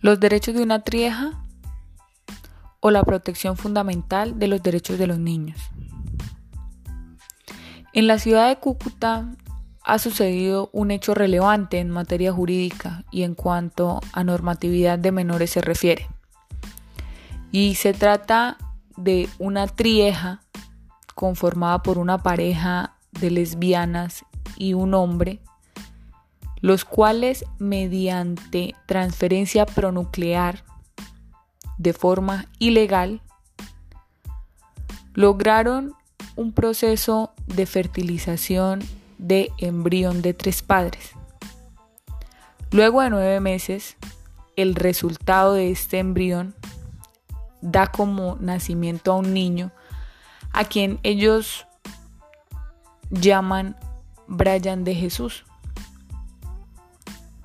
los derechos de una trieja o la protección fundamental de los derechos de los niños. En la ciudad de Cúcuta ha sucedido un hecho relevante en materia jurídica y en cuanto a normatividad de menores se refiere. Y se trata de una trieja conformada por una pareja de lesbianas y un hombre, los cuales mediante transferencia pronuclear de forma ilegal lograron un proceso de fertilización de embrión de tres padres. Luego de nueve meses, el resultado de este embrión da como nacimiento a un niño a quien ellos llaman Brian de Jesús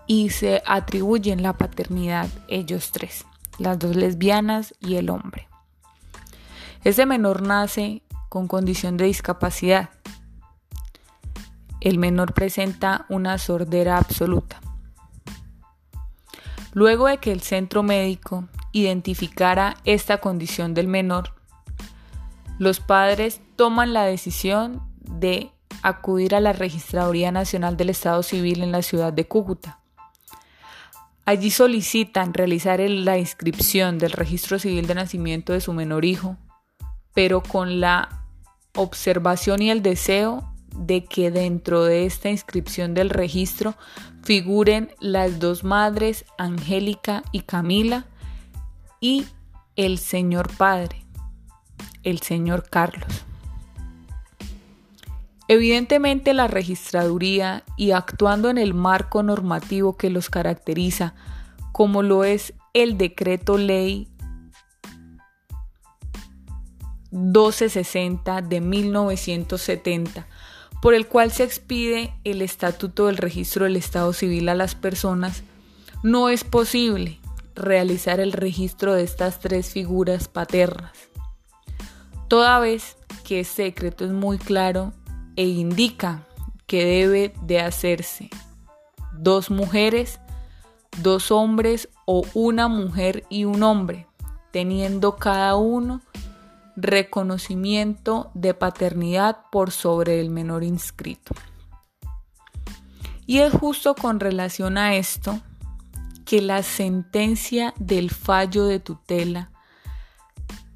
y se atribuyen la paternidad ellos tres, las dos lesbianas y el hombre. Ese menor nace con condición de discapacidad. El menor presenta una sordera absoluta. Luego de que el centro médico identificara esta condición del menor, los padres toman la decisión de acudir a la Registraduría Nacional del Estado Civil en la ciudad de Cúcuta. Allí solicitan realizar la inscripción del registro civil de nacimiento de su menor hijo, pero con la observación y el deseo de que dentro de esta inscripción del registro figuren las dos madres, Angélica y Camila, y el señor padre, el señor Carlos. Evidentemente la registraduría y actuando en el marco normativo que los caracteriza, como lo es el decreto ley 1260 de 1970, por el cual se expide el Estatuto del Registro del Estado Civil a las personas, no es posible realizar el registro de estas tres figuras paternas, toda vez que este decreto es muy claro e indica que debe de hacerse dos mujeres, dos hombres o una mujer y un hombre, teniendo cada uno reconocimiento de paternidad por sobre el menor inscrito. Y es justo con relación a esto que la sentencia del fallo de tutela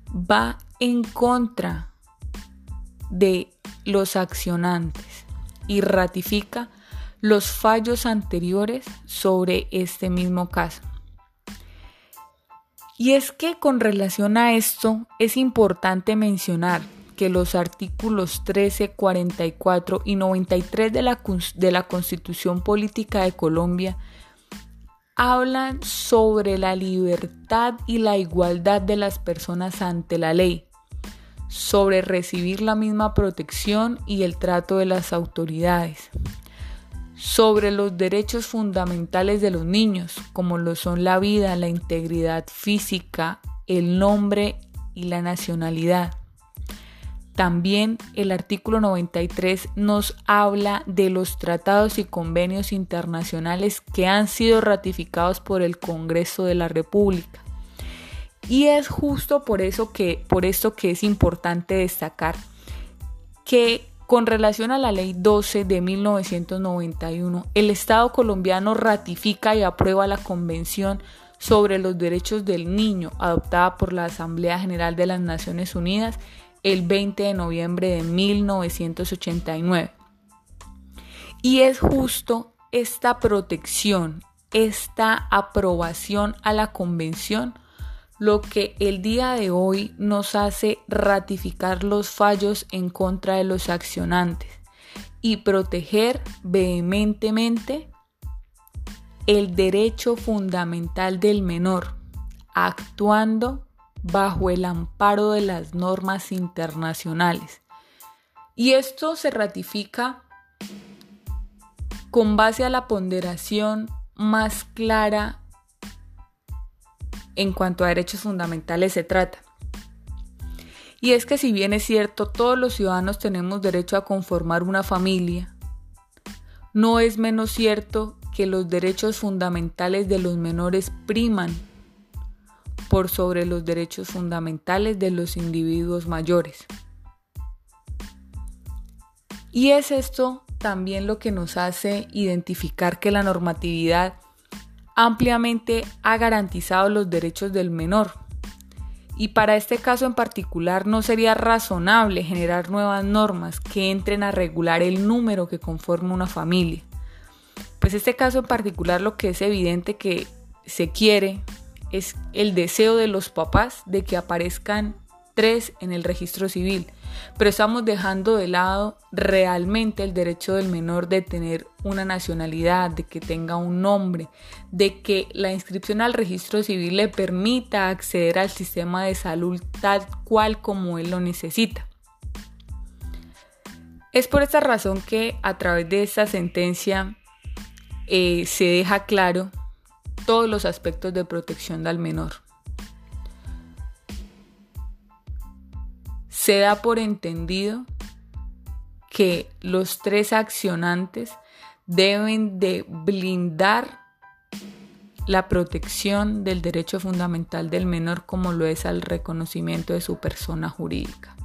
va en contra de los accionantes y ratifica los fallos anteriores sobre este mismo caso. Y es que con relación a esto es importante mencionar que los artículos 13, 44 y 93 de la, de la Constitución Política de Colombia hablan sobre la libertad y la igualdad de las personas ante la ley, sobre recibir la misma protección y el trato de las autoridades, sobre los derechos fundamentales de los niños, como lo son la vida, la integridad física, el nombre y la nacionalidad. También el artículo 93 nos habla de los tratados y convenios internacionales que han sido ratificados por el Congreso de la República. Y es justo por eso que por esto que es importante destacar que con relación a la Ley 12 de 1991, el Estado colombiano ratifica y aprueba la Convención sobre los Derechos del Niño, adoptada por la Asamblea General de las Naciones Unidas el 20 de noviembre de 1989. Y es justo esta protección, esta aprobación a la Convención, lo que el día de hoy nos hace ratificar los fallos en contra de los accionantes y proteger vehementemente el derecho fundamental del menor, actuando bajo el amparo de las normas internacionales. Y esto se ratifica con base a la ponderación más clara en cuanto a derechos fundamentales se trata. Y es que si bien es cierto, todos los ciudadanos tenemos derecho a conformar una familia, no es menos cierto que los derechos fundamentales de los menores priman por sobre los derechos fundamentales de los individuos mayores. Y es esto también lo que nos hace identificar que la normatividad ampliamente ha garantizado los derechos del menor. Y para este caso en particular no sería razonable generar nuevas normas que entren a regular el número que conforma una familia. Pues este caso en particular lo que es evidente que se quiere es el deseo de los papás de que aparezcan tres en el registro civil, pero estamos dejando de lado realmente el derecho del menor de tener una nacionalidad, de que tenga un nombre, de que la inscripción al registro civil le permita acceder al sistema de salud tal cual como él lo necesita. Es por esta razón que a través de esta sentencia eh, se deja claro todos los aspectos de protección del menor. Se da por entendido que los tres accionantes deben de blindar la protección del derecho fundamental del menor como lo es al reconocimiento de su persona jurídica.